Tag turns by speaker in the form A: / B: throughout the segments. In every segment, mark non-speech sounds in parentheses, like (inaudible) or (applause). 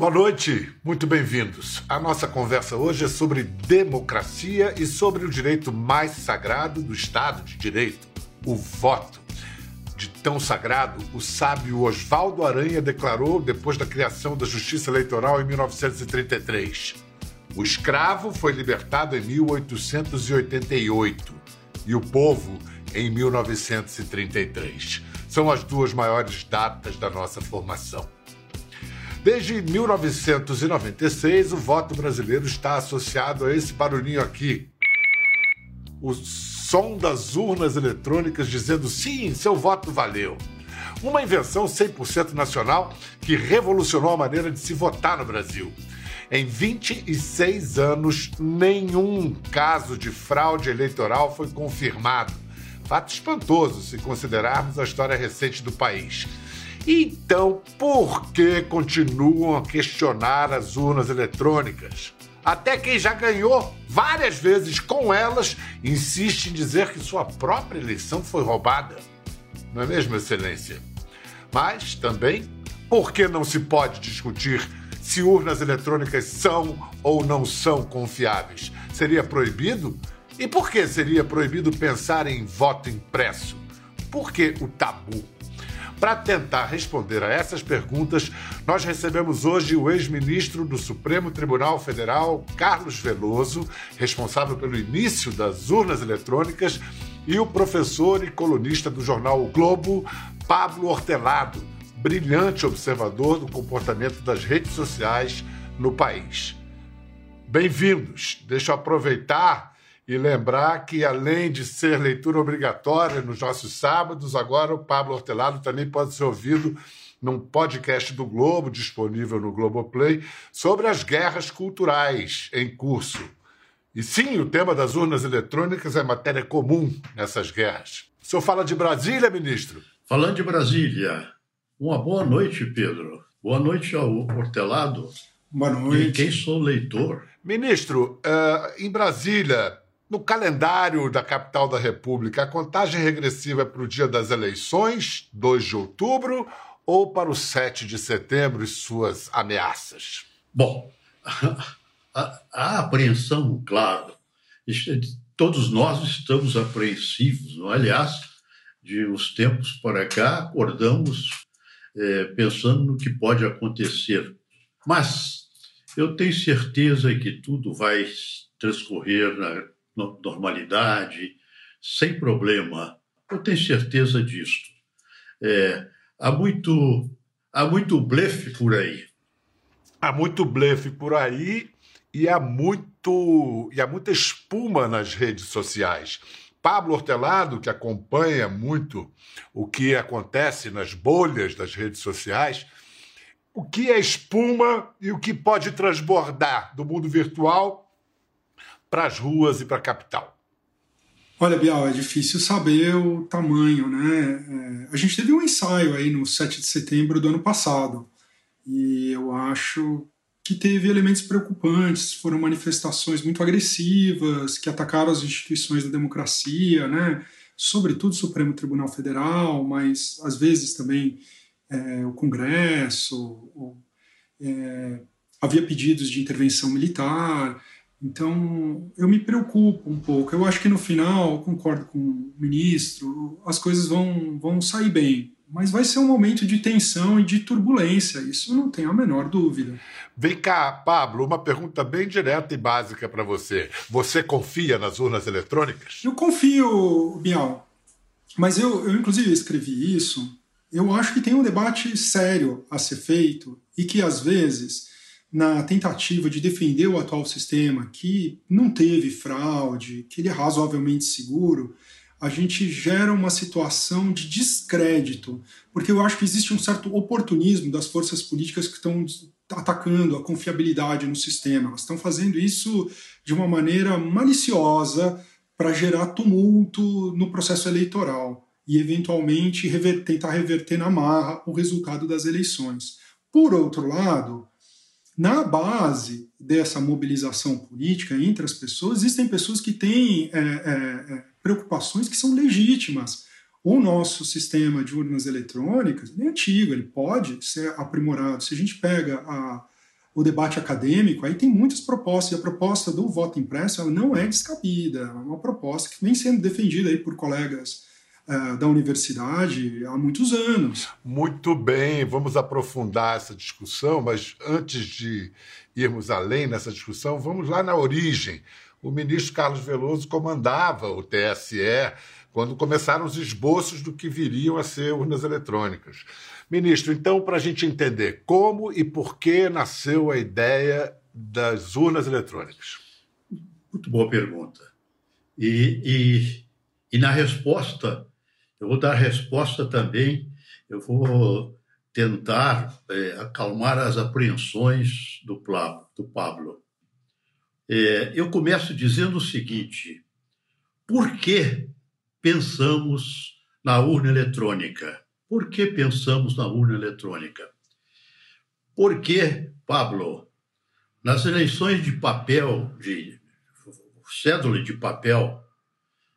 A: Boa noite, muito bem-vindos. A nossa conversa hoje é sobre democracia e sobre o direito mais sagrado do Estado de Direito, o voto. De tão sagrado, o sábio Oswaldo Aranha declarou depois da criação da Justiça Eleitoral em 1933. O escravo foi libertado em 1888 e o povo em 1933. São as duas maiores datas da nossa formação. Desde 1996, o voto brasileiro está associado a esse barulhinho aqui. O som das urnas eletrônicas dizendo sim, seu voto valeu. Uma invenção 100% nacional que revolucionou a maneira de se votar no Brasil. Em 26 anos, nenhum caso de fraude eleitoral foi confirmado. Fato espantoso se considerarmos a história recente do país. Então, por que continuam a questionar as urnas eletrônicas? Até quem já ganhou várias vezes com elas insiste em dizer que sua própria eleição foi roubada. Não é mesmo, Excelência? Mas também, por que não se pode discutir se urnas eletrônicas são ou não são confiáveis? Seria proibido? E por que seria proibido pensar em voto impresso? Por que o tabu? Para tentar responder a essas perguntas, nós recebemos hoje o ex-ministro do Supremo Tribunal Federal, Carlos Veloso, responsável pelo início das urnas eletrônicas, e o professor e colunista do jornal O Globo, Pablo Hortelado, brilhante observador do comportamento das redes sociais no país. Bem-vindos! Deixa eu aproveitar e lembrar que, além de ser leitura obrigatória nos nossos sábados, agora o Pablo Hortelado também pode ser ouvido num podcast do Globo, disponível no Globoplay, sobre as guerras culturais em curso. E sim, o tema das urnas eletrônicas é matéria comum nessas guerras. O senhor fala de Brasília, ministro?
B: Falando de Brasília, uma boa noite, Pedro. Boa noite ao Hortelado.
C: Boa noite.
B: E quem sou leitor.
A: Ministro, uh, em Brasília, no calendário da capital da República, a contagem regressiva é para o dia das eleições, 2 de outubro, ou para o 7 de setembro e suas ameaças?
B: Bom, (laughs) a, a apreensão, claro, todos nós estamos apreensivos, não? É? aliás, de uns tempos para cá, acordamos é, pensando no que pode acontecer. Mas eu tenho certeza que tudo vai transcorrer na normalidade, sem problema. Eu tenho certeza disso. É, há muito há muito blefe por aí.
A: Há muito blefe por aí e há muito e há muita espuma nas redes sociais. Pablo Hortelado, que acompanha muito o que acontece nas bolhas das redes sociais, o que é espuma e o que pode transbordar do mundo virtual para as ruas e para a capital?
C: Olha, Bial, é difícil saber o tamanho, né? É, a gente teve um ensaio aí no 7 de setembro do ano passado e eu acho que teve elementos preocupantes, foram manifestações muito agressivas que atacaram as instituições da democracia, né? Sobretudo o Supremo Tribunal Federal, mas às vezes também é, o Congresso. é, havia pedidos de intervenção militar. Então, eu me preocupo um pouco. Eu acho que no final, concordo com o ministro, as coisas vão, vão sair bem. Mas vai ser um momento de tensão e de turbulência, isso não tenho a menor dúvida.
A: Vem cá, Pablo, uma pergunta bem direta e básica para você. Você confia nas urnas eletrônicas?
C: Eu confio, Bial. Mas eu, eu, inclusive, escrevi isso. Eu acho que tem um debate sério a ser feito e que, às vezes, na tentativa de defender o atual sistema, que não teve fraude, que ele é razoavelmente seguro, a gente gera uma situação de descrédito, porque eu acho que existe um certo oportunismo das forças políticas que estão atacando a confiabilidade no sistema. Elas estão fazendo isso de uma maneira maliciosa para gerar tumulto no processo eleitoral e, eventualmente, rever, tentar reverter na marra o resultado das eleições. Por outro lado, na base dessa mobilização política entre as pessoas, existem pessoas que têm é, é, é, preocupações que são legítimas. O nosso sistema de urnas eletrônicas é antigo, ele pode ser aprimorado. Se a gente pega a, o debate acadêmico, aí tem muitas propostas, e a proposta do voto impresso ela não é descabida, é uma proposta que vem sendo defendida aí por colegas uh, da universidade há muitos anos.
A: Muito bem, vamos aprofundar essa discussão, mas antes de irmos além nessa discussão, vamos lá na origem. O ministro Carlos Veloso comandava o TSE quando começaram os esboços do que viriam a ser urnas eletrônicas. Ministro, então, para a gente entender como e por que nasceu a ideia das urnas eletrônicas?
B: Muito boa pergunta. E, e, e na resposta, eu vou dar resposta também, eu vou tentar é, acalmar as apreensões do, do Pablo. É, eu começo dizendo o seguinte: por que pensamos na urna eletrônica? Por que pensamos na urna eletrônica? Porque, Pablo, nas eleições de papel, de cédula de papel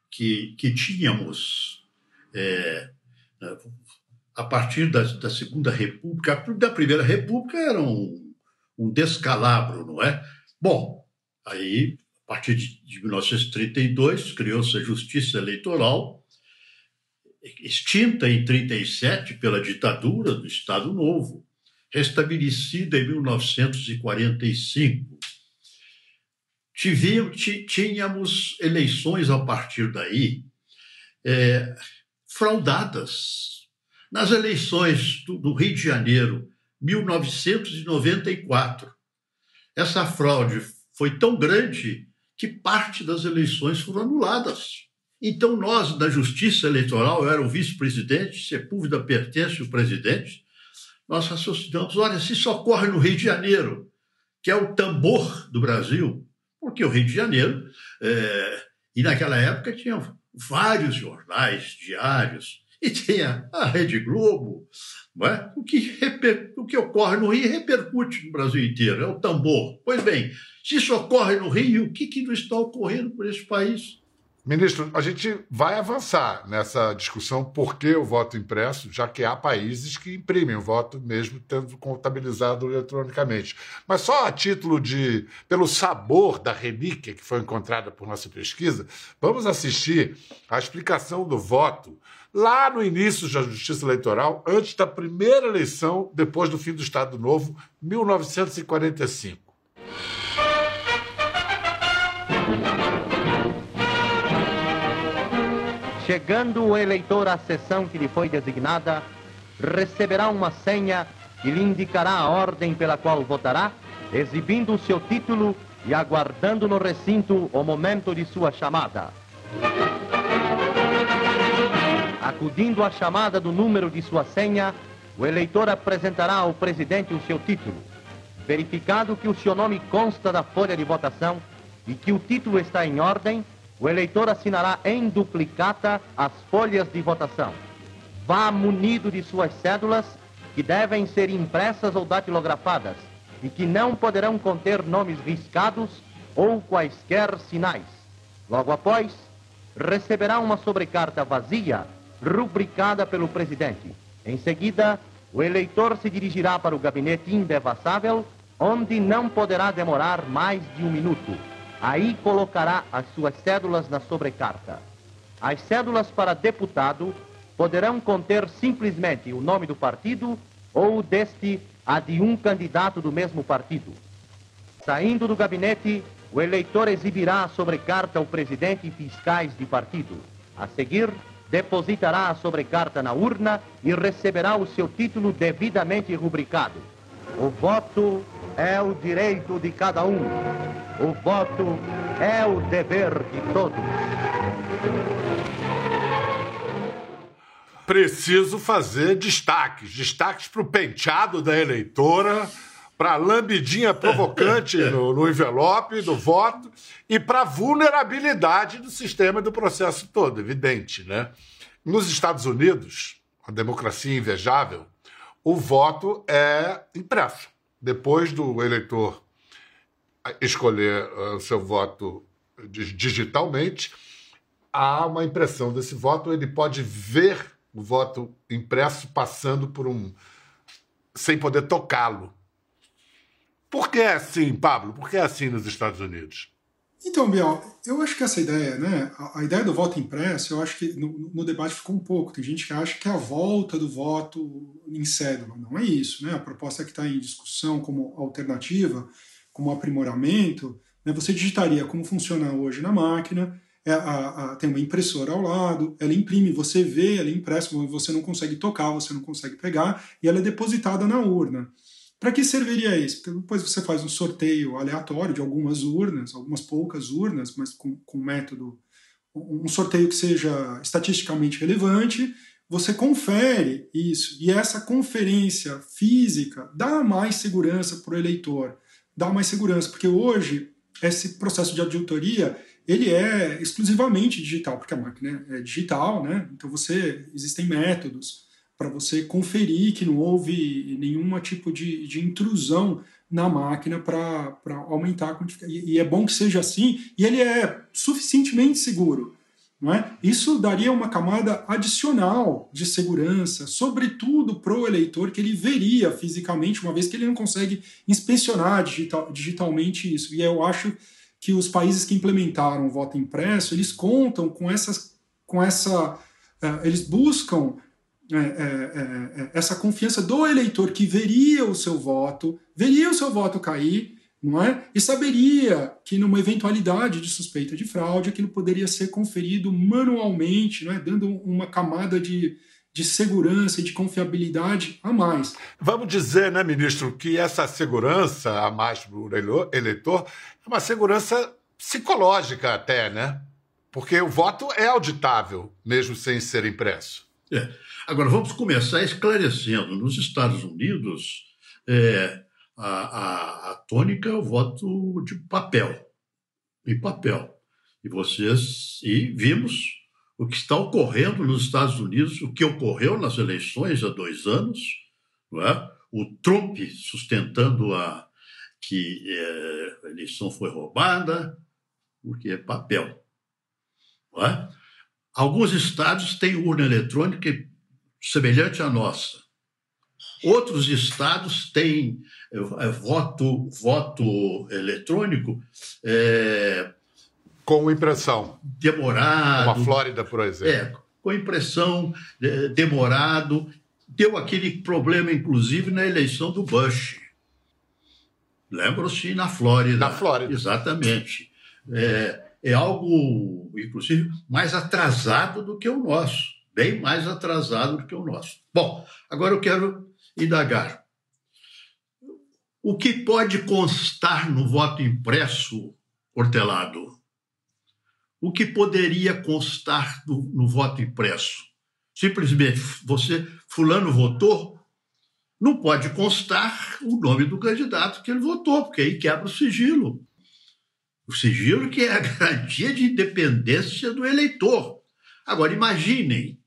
B: que, que tínhamos é, a partir da, da, Segunda República, da Primeira República era um, um descalabro, não é? Bom, aí, a partir de, de 1932, criou-se a Justiça Eleitoral, extinta em 37 pela ditadura do Estado Novo, restabelecida em 1945. Tínhamos eleições a partir daí é, fraudadas. Nas eleições do, Rio de Janeiro, 1994, essa fraude foi tão grande que parte das eleições foram anuladas. Então, nós, da Justiça Eleitoral, eu era o vice-presidente, Sepúlveda pertence ao presidente, nós raciocinamos: olha, se isso ocorre no Rio de Janeiro, que é o tambor do Brasil, porque o Rio de Janeiro, é, e naquela época tinha vários jornais diários, e tinha a Rede Globo, é? o, que reper, o que ocorre no Rio repercute no Brasil inteiro, é o tambor. Pois bem, se isso ocorre no Rio, o que, que não está ocorrendo por esse país?
A: Ministro, a gente vai avançar nessa discussão por que o voto impresso, já que há países que imprimem o voto mesmo tendo contabilizado eletronicamente. Mas só a título de. pelo sabor da relíquia que foi encontrada por nossa pesquisa, vamos assistir à explicação do voto lá no início da Justiça Eleitoral, antes da primeira eleição, depois do fim do Estado Novo, 1945.
D: Chegando o eleitor à sessão que lhe foi designada, receberá uma senha que lhe indicará a ordem pela qual votará, exibindo o seu título e aguardando no recinto o momento de sua chamada. Acudindo à chamada do número de sua senha, o eleitor apresentará ao presidente o seu título. Verificado que o seu nome consta da folha de votação e que o título está em ordem, o eleitor assinará em duplicata as folhas de votação. Vá munido de suas cédulas, que devem ser impressas ou datilografadas e que não poderão conter nomes riscados ou quaisquer sinais. Logo após, receberá uma sobrecarta vazia, rubricada pelo presidente. Em seguida, o eleitor se dirigirá para o gabinete indevassável, onde não poderá demorar mais de um minuto. Aí colocará as suas cédulas na sobrecarta. As cédulas para deputado poderão conter simplesmente o nome do partido ou deste a de um candidato do mesmo partido. Saindo do gabinete, o eleitor exibirá a sobrecarta ao presidente e fiscais de partido. A seguir, depositará a sobrecarta na urna e receberá o seu título devidamente rubricado. O voto é o direito de cada um. O voto é o dever de todos.
A: Preciso fazer destaques. Destaques para o penteado da eleitora, para a lambidinha provocante (laughs) no, no envelope do voto e para a vulnerabilidade do sistema e do processo todo, evidente. Né? Nos Estados Unidos, a democracia invejável, o voto é impresso depois do eleitor escolher uh, o seu voto digitalmente, há uma impressão desse voto, ele pode ver o voto impresso passando por um. sem poder tocá-lo. Por que é assim, Pablo? Por que é assim nos Estados Unidos?
C: Então, Biel, eu acho que essa ideia, né, a, a ideia do voto impresso, eu acho que no, no, debate ficou um pouco. Tem gente que acha que a volta do voto em cédula. Não é isso, né? A proposta que está em discussão como alternativa, como aprimoramento, né, você digitaria como funciona hoje na máquina, é, a, a, tem uma impressora ao lado, ela imprime, você vê, ela é impressa, você não consegue tocar, você não consegue pegar, e ela é depositada na urna. Para que serviria isso? Porque depois você faz um sorteio aleatório de algumas urnas, algumas poucas urnas, mas com, com método, um sorteio que seja estatisticamente relevante, você confere isso. E essa conferência física dá mais segurança para o eleitor, dá mais segurança, porque hoje esse processo de auditoria ele é exclusivamente digital, porque a máquina é digital, né? Então você existem métodos para você conferir que não houve nenhum tipo de, de intrusão na máquina para aumentar a quantificação. E, e é bom que seja assim, e ele é suficientemente seguro. Não é? Isso daria uma camada adicional de segurança, sobretudo para o eleitor, que ele veria fisicamente, uma vez que ele não consegue inspecionar digital, digitalmente isso. E eu acho que os países que implementaram o voto impresso, eles contam com essas, com essa, uh, eles buscam é, é, é, essa confiança do eleitor que veria o seu voto, veria o seu voto cair, não é? E saberia que numa eventualidade de suspeita de fraude, aquilo poderia ser conferido manualmente, não é? Dando uma camada de, de segurança e de confiabilidade a mais.
A: Vamos dizer, né, ministro, que essa segurança a mais para o eleitor é uma segurança psicológica até, né? Porque o voto é auditável, mesmo sem ser impresso.
B: É. Agora, vamos começar esclarecendo. Nos Estados Unidos, é, a, a, a tônica é o voto de papel, em papel. E vocês e vimos o que está ocorrendo nos Estados Unidos, o que ocorreu nas eleições há dois anos, é? o Trump sustentando a que é, a eleição foi roubada, porque é papel. É? Alguns estados têm urna eletrônica semelhante à nossa. Outros estados têm é, voto, voto eletrônico. É,
A: com impressão.
B: Demorado.
A: Como a Flórida, por exemplo.
B: É, com impressão, é, demorado. Deu aquele problema, inclusive, na eleição do Bush. Lembram-se na Flórida.
A: Na Flórida.
B: Exatamente. É, é algo, inclusive, mais atrasado do que o nosso bem mais atrasado do que o nosso. Bom, agora eu quero indagar. O que pode constar no voto impresso, Hortelado? O que poderia constar no, no voto impresso? Simplesmente você, fulano votou, não pode constar o nome do candidato que ele votou, porque aí quebra o sigilo. O sigilo que é a (laughs) garantia de independência do eleitor. Agora, imaginem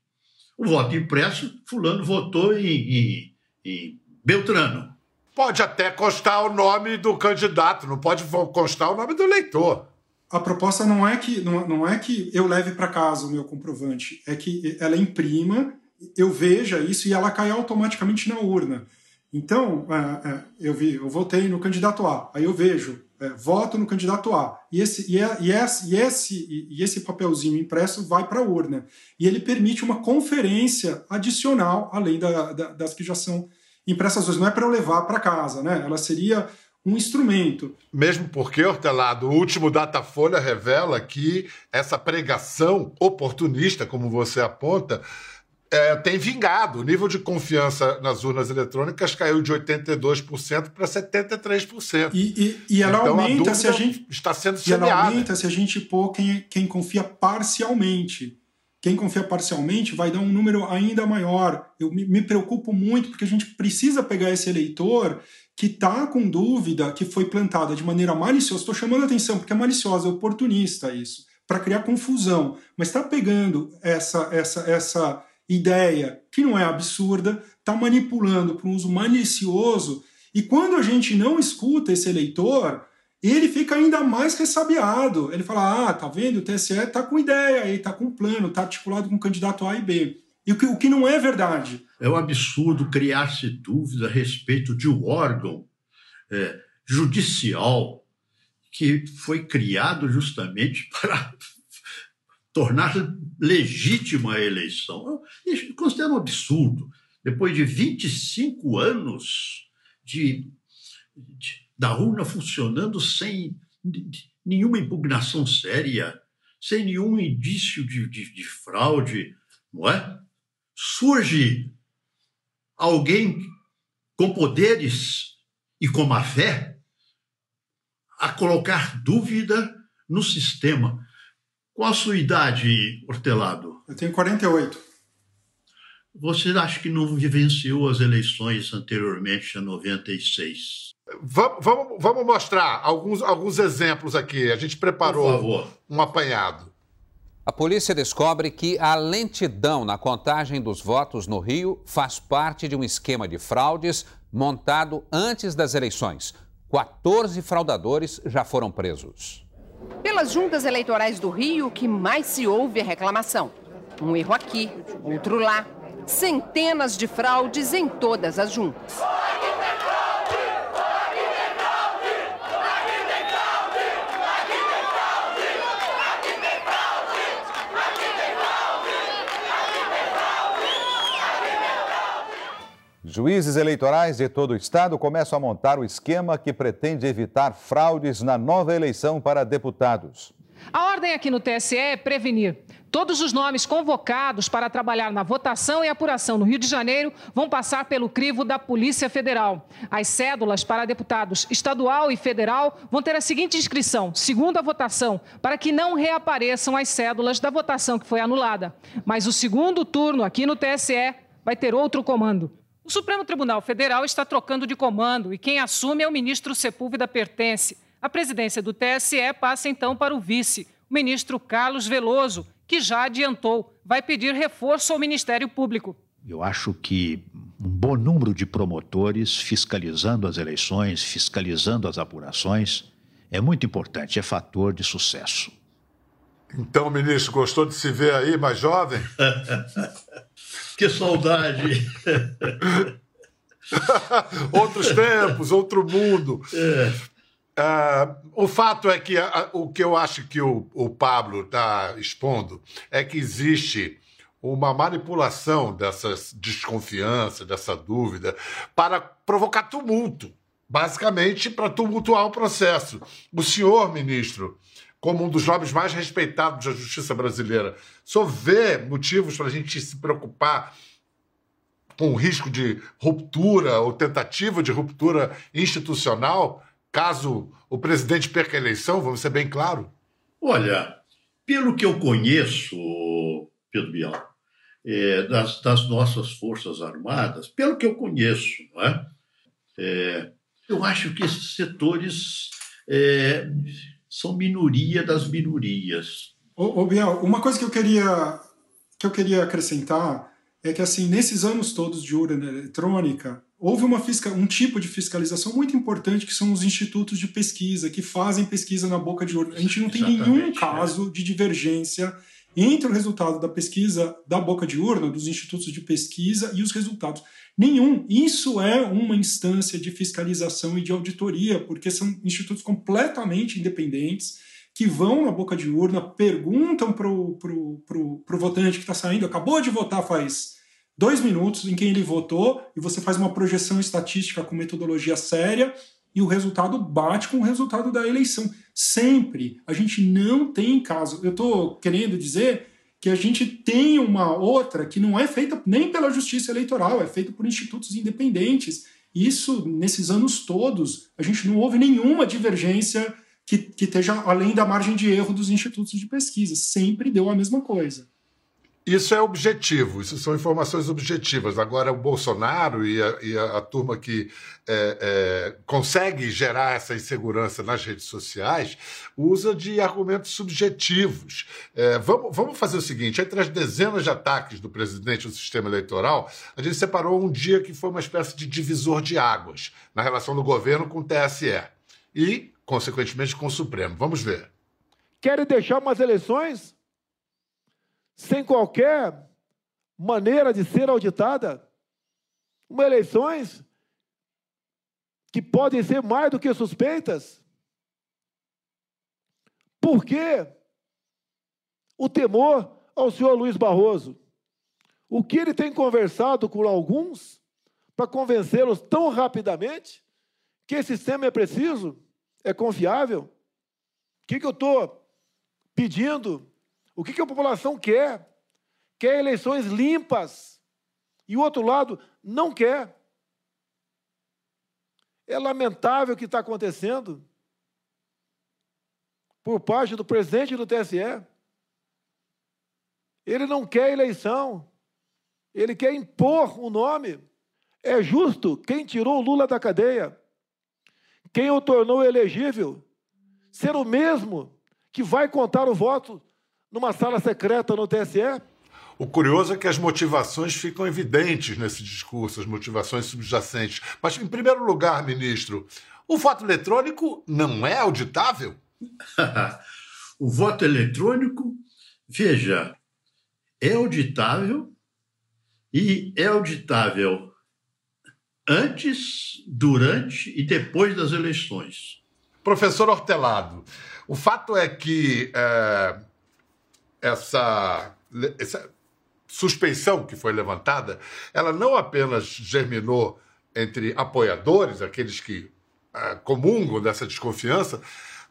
B: o voto impresso, fulano votou em, em, em Beltrano.
A: Pode até constar o nome do candidato, não pode constar o nome do eleitor.
C: A proposta não é que não, não é que eu leve para casa o meu comprovante, é que ela imprima, eu veja isso e ela cai automaticamente na urna. Então, é, é, eu vi, eu votei no candidato A, aí eu vejo é, voto no candidato A. E esse, e, é, e, esse, e, esse, e esse papelzinho impresso vai para a urna. E ele permite uma conferência adicional, além da, da, das que já são impressas hoje. Não é para eu levar para casa, né? Ela seria um instrumento.
A: Mesmo porque, Hortelado, o último Datafolha revela que essa pregação oportunista, como você aponta, é, tem vingado. O nível de confiança nas urnas eletrônicas caiu de 82% para 73%.
C: E, e, e ela então, aumenta a se a gente.
A: Está sendo
C: semeada. E ela aumenta se a gente pôr quem, quem confia parcialmente. Quem confia parcialmente vai dar um número ainda maior. Eu me, me preocupo muito porque a gente precisa pegar esse eleitor que está com dúvida, que foi plantada de maneira maliciosa. Estou chamando a atenção porque é maliciosa, é oportunista isso, para criar confusão. Mas está pegando essa, essa, essa ideia que não é absurda, está manipulando para um uso malicioso, e quando a gente não escuta esse eleitor, ele fica ainda mais ressabiado. Ele fala: ah, tá vendo? O TSE tá com ideia aí, tá com plano, tá articulado com o candidato A e B. E o que, o que não é verdade.
B: É um absurdo criar-se dúvida a respeito de um órgão é, judicial que foi criado justamente (laughs) para tornar legítima a eleição. Eu considero um absurdo. Depois de 25 anos de, de da urna funcionando sem nenhuma impugnação séria, sem nenhum indício de, de, de fraude, não é? Surge alguém com poderes e com má fé a colocar dúvida no sistema. Qual a sua idade, Hortelado?
C: Eu tenho 48.
B: Você acha que não vivenciou as eleições anteriormente a 96?
A: Vamos, vamos, vamos mostrar alguns, alguns exemplos aqui. A gente preparou um apanhado.
E: A polícia descobre que a lentidão na contagem dos votos no Rio faz parte de um esquema de fraudes montado antes das eleições. 14 fraudadores já foram presos.
F: Pelas juntas eleitorais do Rio, que mais se ouve é reclamação. Um erro aqui, outro lá. Centenas de fraudes em todas as juntas.
G: Juízes eleitorais de todo o estado começam a montar o esquema que pretende evitar fraudes na nova eleição para deputados.
H: A ordem aqui no TSE é prevenir. Todos os nomes convocados para trabalhar na votação e apuração no Rio de Janeiro vão passar pelo crivo da Polícia Federal. As cédulas para deputados estadual e federal vão ter a seguinte inscrição: segunda votação, para que não reapareçam as cédulas da votação que foi anulada. Mas o segundo turno aqui no TSE vai ter outro comando. O Supremo Tribunal Federal está trocando de comando e quem assume é o ministro Sepúlveda Pertence. A presidência do TSE passa então para o vice, o ministro Carlos Veloso, que já adiantou, vai pedir reforço ao Ministério Público.
I: Eu acho que um bom número de promotores fiscalizando as eleições, fiscalizando as apurações, é muito importante, é fator de sucesso.
A: Então, ministro, gostou de se ver aí mais jovem? (laughs)
B: Que saudade! (laughs)
A: Outros tempos, outro mundo. É. Uh, o fato é que o que eu acho que o, o Pablo está expondo é que existe uma manipulação dessa desconfiança, dessa dúvida, para provocar tumulto basicamente para tumultuar o processo. O senhor, ministro, como um dos nomes mais respeitados da justiça brasileira. Só vê motivos para a gente se preocupar com o risco de ruptura ou tentativa de ruptura institucional, caso o presidente perca a eleição, vamos ser bem claro?
B: Olha, pelo que eu conheço, Pedro Bial, é, das, das, nossas Forças Armadas, pelo que eu conheço, não é? é eu acho que esses setores é, são minoria das minorias.
C: Ô, ô Biel, uma coisa que eu queria que eu queria acrescentar é que assim nesses anos todos de urna eletrônica houve uma fisca, um tipo de fiscalização muito importante que são os institutos de pesquisa que fazem pesquisa na boca de urna. A gente não tem Exatamente, nenhum caso é. de divergência entre o resultado da pesquisa da boca de urna, dos institutos de pesquisa e os resultados. Nenhum. Isso é uma instância de fiscalização e de auditoria, porque são institutos completamente independentes que vão na boca de urna, perguntam para o pro, pro, pro votante que está saindo, acabou de votar faz dois minutos, em quem ele votou, e você faz uma projeção estatística com metodologia séria, e o resultado bate com o resultado da eleição. Sempre. A gente não tem caso. Eu estou querendo dizer que a gente tem uma outra que não é feita nem pela justiça eleitoral, é feita por institutos independentes. Isso, nesses anos todos, a gente não houve nenhuma divergência que, que esteja além da margem de erro dos institutos de pesquisa. Sempre deu a mesma coisa.
A: Isso é objetivo, isso são informações objetivas. Agora, o Bolsonaro e a, e a, a turma que é, é, consegue gerar essa insegurança nas redes sociais usa de argumentos subjetivos. É, vamos, vamos fazer o seguinte: entre as dezenas de ataques do presidente ao sistema eleitoral, a gente separou um dia que foi uma espécie de divisor de águas na relação do governo com o TSE e, consequentemente, com o Supremo. Vamos ver.
J: Querem deixar umas eleições sem qualquer maneira de ser auditada, uma eleições que podem ser mais do que suspeitas? Por que o temor ao senhor Luiz Barroso? O que ele tem conversado com alguns para convencê-los tão rapidamente que esse sistema é preciso, é confiável? O que, que eu estou pedindo? O que, que a população quer? Quer eleições limpas. E o outro lado não quer. É lamentável o que está acontecendo por parte do presidente do TSE. Ele não quer eleição. Ele quer impor o um nome. É justo quem tirou o Lula da cadeia, quem o tornou elegível, ser o mesmo que vai contar o voto numa sala secreta no TSE?
A: O curioso é que as motivações ficam evidentes nesse discurso, as motivações subjacentes. Mas, em primeiro lugar, ministro, o voto eletrônico não é auditável? (laughs)
B: o voto eletrônico, veja, é auditável e é auditável antes, durante e depois das eleições.
A: Professor Hortelado, o fato é que é, essa, essa suspeição que foi levantada, ela não apenas germinou entre apoiadores, aqueles que é, comungam dessa desconfiança,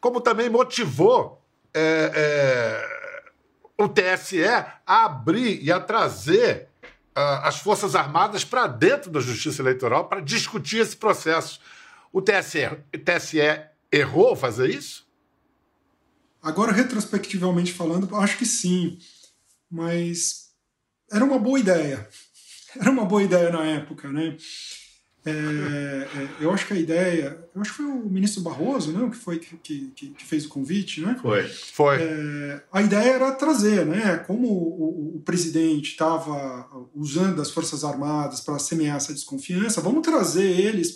A: como também motivou é, é, o TSE a abrir e a trazer as Forças Armadas para dentro da Justiça Eleitoral para discutir esse processo. O TSE, o TSE errou fazer isso?
C: Agora, retrospectivamente falando, acho que sim, mas era uma boa ideia. (laughs) Era uma boa ideia na época, né? É, é, eu acho que a ideia, eu acho que foi o ministro Barroso, não, que foi que, que, que fez o convite, né?
B: Foi,
A: foi.
C: É, a ideia era trazer, né? Como o, o presidente estava usando as forças armadas para semear essa desconfiança, vamos trazer eles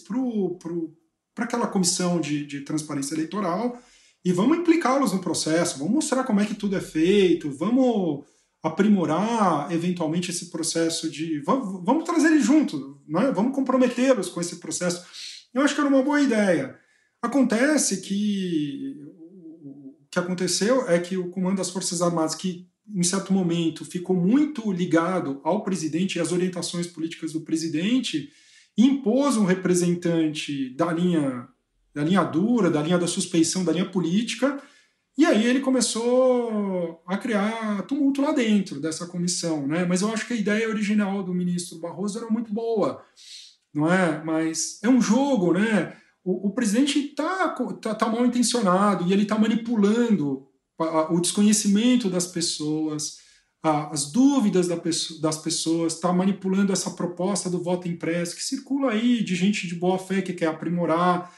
C: para aquela comissão de, de transparência eleitoral e vamos implicá-los no processo, vamos mostrar como é que tudo é feito, vamos aprimorar eventualmente esse processo de. Vamos, vamos trazer eles junto, né? vamos comprometê-los com esse processo. Eu acho que era uma boa ideia. Acontece que o que aconteceu é que o comando das Forças Armadas, que em certo momento ficou muito ligado ao presidente e às orientações políticas do presidente, impôs um representante da linha, da linha dura, da linha da suspeição, da linha política, e aí ele começou a criar tumulto lá dentro dessa comissão, né? Mas eu acho que a ideia original do ministro Barroso era muito boa, não é? Mas é um jogo, né? O, o presidente está tá, tá mal intencionado e ele está manipulando o desconhecimento das pessoas, as dúvidas das pessoas, está manipulando essa proposta do voto impresso que circula aí de gente de boa fé que quer aprimorar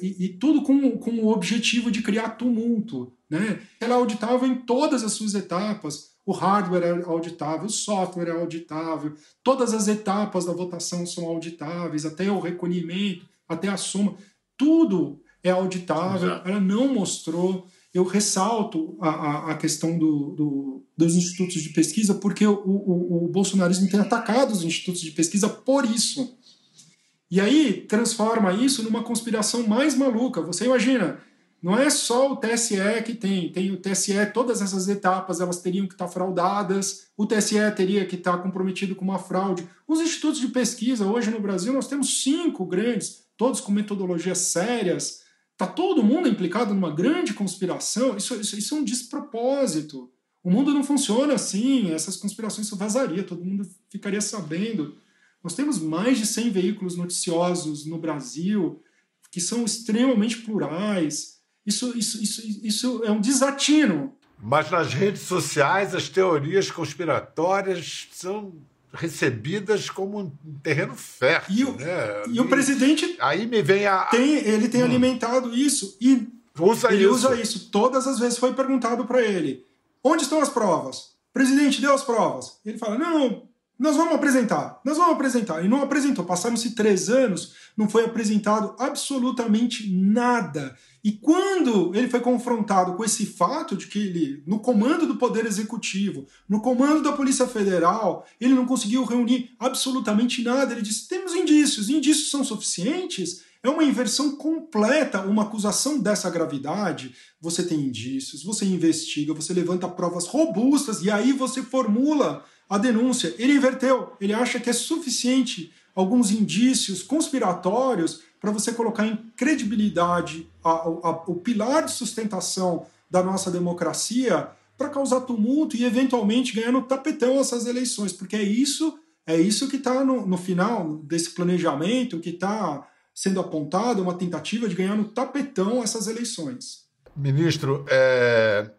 C: e, e, tudo com, com o objetivo de criar tumulto. Né? Ela é auditável em todas as suas etapas. O hardware é auditável, o software é auditável, todas as etapas da votação são auditáveis, até o recolhimento, até a soma, tudo é auditável. Exato. Ela não mostrou. Eu ressalto a, a, a questão do, do, dos institutos de pesquisa, porque o, o, o bolsonarismo tem atacado os institutos de pesquisa por isso e aí transforma isso numa conspiração mais maluca. Você imagina, não é só o TSE que tem, tem o TSE, todas essas etapas elas teriam que estar fraudadas, o TSE teria que estar comprometido com uma fraude. Os institutos de pesquisa, hoje no Brasil, nós temos cinco grandes, todos com metodologias sérias. Está todo mundo implicado numa grande conspiração. Isso, isso, isso é um despropósito. O mundo não funciona assim, essas conspirações são vazaria, todo mundo ficaria sabendo. Nós temos mais de 100 veículos noticiosos no Brasil que são extremamente plurais. Isso, isso, isso, isso é um desatino.
A: Mas nas redes sociais as teorias conspiratórias são recebidas como um terreno fértil.
C: E o,
A: né?
C: e o presidente.
A: Aí me vem a.
C: Tem, ele tem hum. alimentado isso e
A: usa
C: ele
A: isso.
C: usa isso. Todas as vezes foi perguntado para ele: onde estão as provas? Presidente, deu as provas. Ele fala: não, nós vamos apresentar, nós vamos apresentar. E não apresentou. Passaram-se três anos, não foi apresentado absolutamente nada. E quando ele foi confrontado com esse fato de que ele, no comando do Poder Executivo, no comando da Polícia Federal, ele não conseguiu reunir absolutamente nada, ele disse: temos indícios, indícios são suficientes. É uma inversão completa. Uma acusação dessa gravidade, você tem indícios, você investiga, você levanta provas robustas e aí você formula a denúncia. Ele inverteu. Ele acha que é suficiente alguns indícios conspiratórios para você colocar em credibilidade a, a, o pilar de sustentação da nossa democracia para causar tumulto e eventualmente ganhar no tapetão essas eleições, porque é isso é isso que está no, no final desse planejamento que está sendo apontado, uma tentativa de ganhar no tapetão essas eleições.
A: Ministro, é,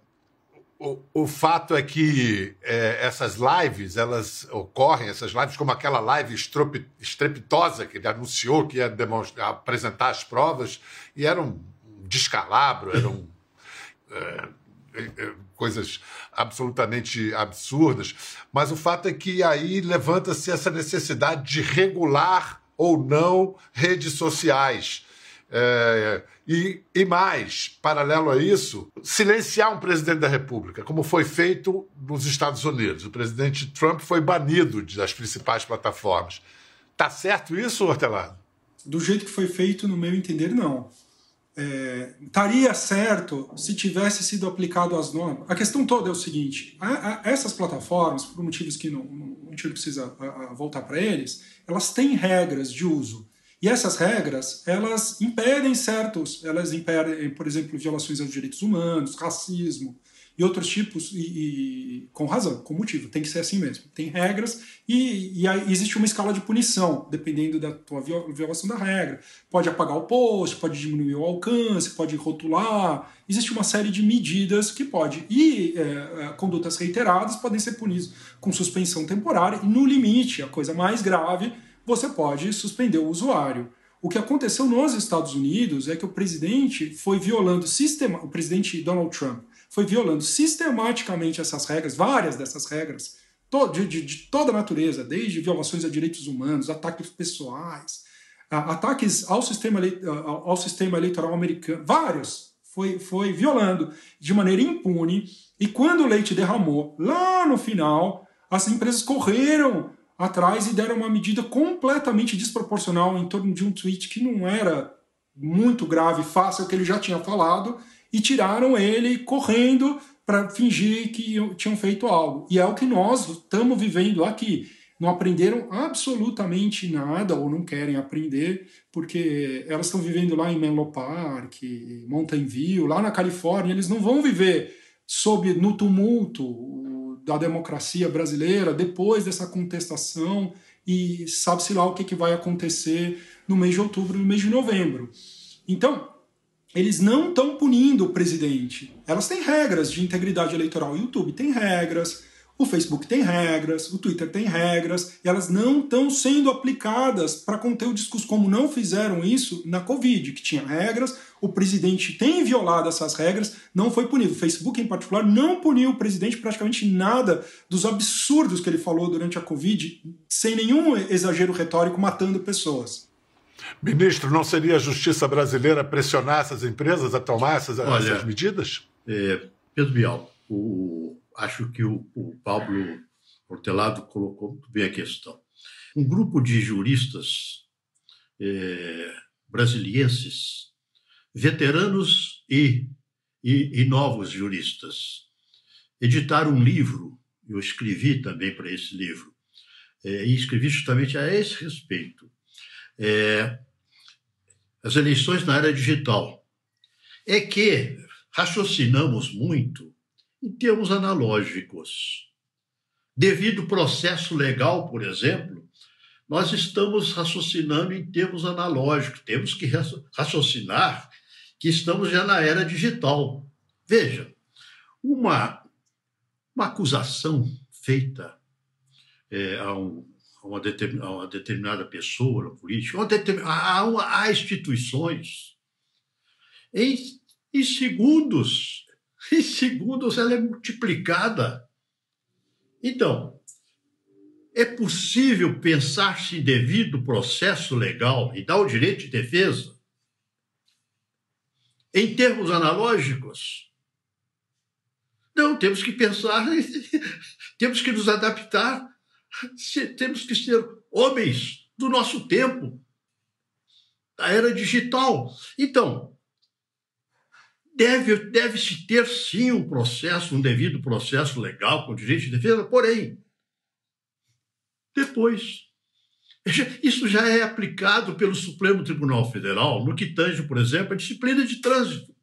A: o, o, fato é que é, essas lives, elas ocorrem, essas lives como aquela live estrepitosa que ele anunciou que ia apresentar as provas, e era um descalabro, eram é, é, coisas absolutamente absurdas, mas o fato é que aí levanta-se essa necessidade de regular ou não redes sociais. É, e, e mais, paralelo a isso, silenciar um presidente da República, como foi feito nos Estados Unidos. O presidente Trump foi banido das principais plataformas. Tá certo isso, Hortelado?
C: Do jeito que foi feito, no meu entender, não é, estaria certo se tivesse sido aplicado as normas. A questão toda é o seguinte: a, a, essas plataformas, por motivos que não, não, a gente precisa a, voltar para eles, elas têm regras de uso. E essas regras, elas impedem certos, elas impedem, por exemplo, violações aos direitos humanos, racismo, e outros tipos, e, e, com razão, com motivo, tem que ser assim mesmo. Tem regras e, e existe uma escala de punição, dependendo da tua violação da regra. Pode apagar o post, pode diminuir o alcance, pode rotular, existe uma série de medidas que pode. E é, é condutas reiteradas podem ser punidas com suspensão temporária, e no limite, a coisa mais grave, você pode suspender o usuário. O que aconteceu nos Estados Unidos é que o presidente foi violando sistema, o presidente Donald Trump foi violando sistematicamente essas regras, várias dessas regras, de, de, de toda natureza, desde violações a direitos humanos, ataques pessoais, ataques ao sistema, ao sistema eleitoral americano, vários, foi, foi violando de maneira impune. E quando o leite derramou, lá no final, as empresas correram atrás e deram uma medida completamente desproporcional em torno de um tweet que não era muito grave, fácil, que ele já tinha falado, e tiraram ele correndo para fingir que tinham feito algo. E é o que nós estamos vivendo aqui. Não aprenderam absolutamente nada ou não querem aprender, porque elas estão vivendo lá em Menlo Park, Mountain View, lá na Califórnia, eles não vão viver sob no tumulto da democracia brasileira depois dessa contestação e sabe-se lá o que, que vai acontecer no mês de outubro, no mês de novembro. Então, eles não estão punindo o presidente. Elas têm regras de integridade eleitoral. O YouTube tem regras, o Facebook tem regras, o Twitter tem regras, e elas não estão sendo aplicadas para conter o discurso, como não fizeram isso na Covid, que tinha regras, o presidente tem violado essas regras, não foi punido. O Facebook, em particular, não puniu o presidente praticamente nada dos absurdos que ele falou durante a Covid, sem nenhum exagero retórico, matando pessoas.
A: Ministro, não seria a justiça brasileira pressionar essas empresas a tomar essas, Olha, essas medidas?
B: É, Pedro Bial, o, acho que o, o Pablo Hortelado colocou muito bem a questão. Um grupo de juristas é, brasilienses, veteranos e, e, e novos juristas, editaram um livro, eu escrevi também para esse livro, é, e escrevi justamente a esse respeito, é, as eleições na era digital, é que raciocinamos muito em termos analógicos. Devido ao processo legal, por exemplo, nós estamos raciocinando em termos analógicos. Temos que raciocinar que estamos já na era digital. Veja, uma, uma acusação feita é, a um a uma, a uma determinada pessoa na política, há instituições. Em, em segundos, em segundos ela é multiplicada. Então, é possível pensar-se devido processo legal e dar o direito de defesa em termos analógicos? Não, temos que pensar, (laughs) temos que nos adaptar temos que ser homens do nosso tempo. da era digital. Então, deve, deve-se ter sim um processo, um devido processo legal com direito de defesa, porém, depois. Isso já é aplicado pelo Supremo Tribunal Federal no que tange, por exemplo, a disciplina de trânsito.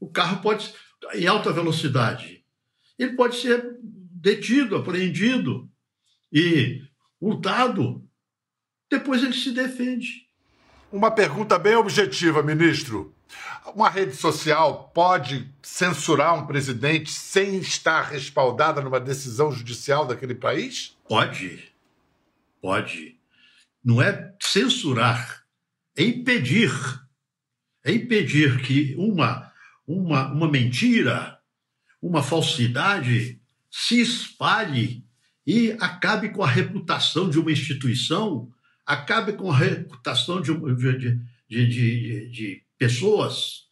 B: O carro pode, em alta velocidade, ele pode ser detido, apreendido e hurtado. Depois ele se defende.
A: Uma pergunta bem objetiva, ministro. Uma rede social pode censurar um presidente sem estar respaldada numa decisão judicial daquele país?
B: Pode. Pode. Não é censurar, é impedir. É impedir que uma, uma, uma mentira, uma falsidade se espalhe e acabe com a reputação de uma instituição, acabe com a reputação de, de, de, de, pessoas.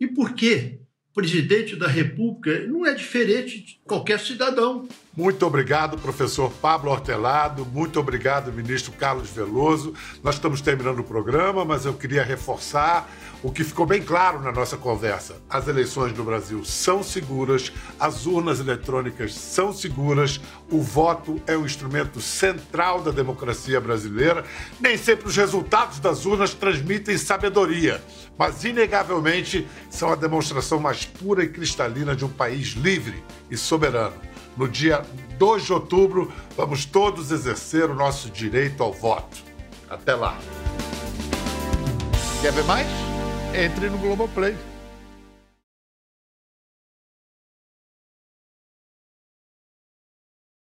B: E por quê? O presidente da República não é diferente de qualquer cidadão.
A: Muito obrigado, professor Pablo Hortelado. Muito obrigado, ministro Carlos Veloso. Nós estamos terminando o programa, mas eu queria reforçar o que ficou bem claro na nossa conversa. As eleições no Brasil são seguras, as urnas eletrônicas são seguras, o voto é um instrumento central da democracia brasileira. Nem sempre os resultados das urnas transmitem sabedoria, mas inegavelmente são a demonstração mais pura e cristalina de um país livre e soberano. No dia 2 de outubro, vamos todos exercer o nosso direito ao voto. Até lá. Quer ver mais? Entre no Globoplay.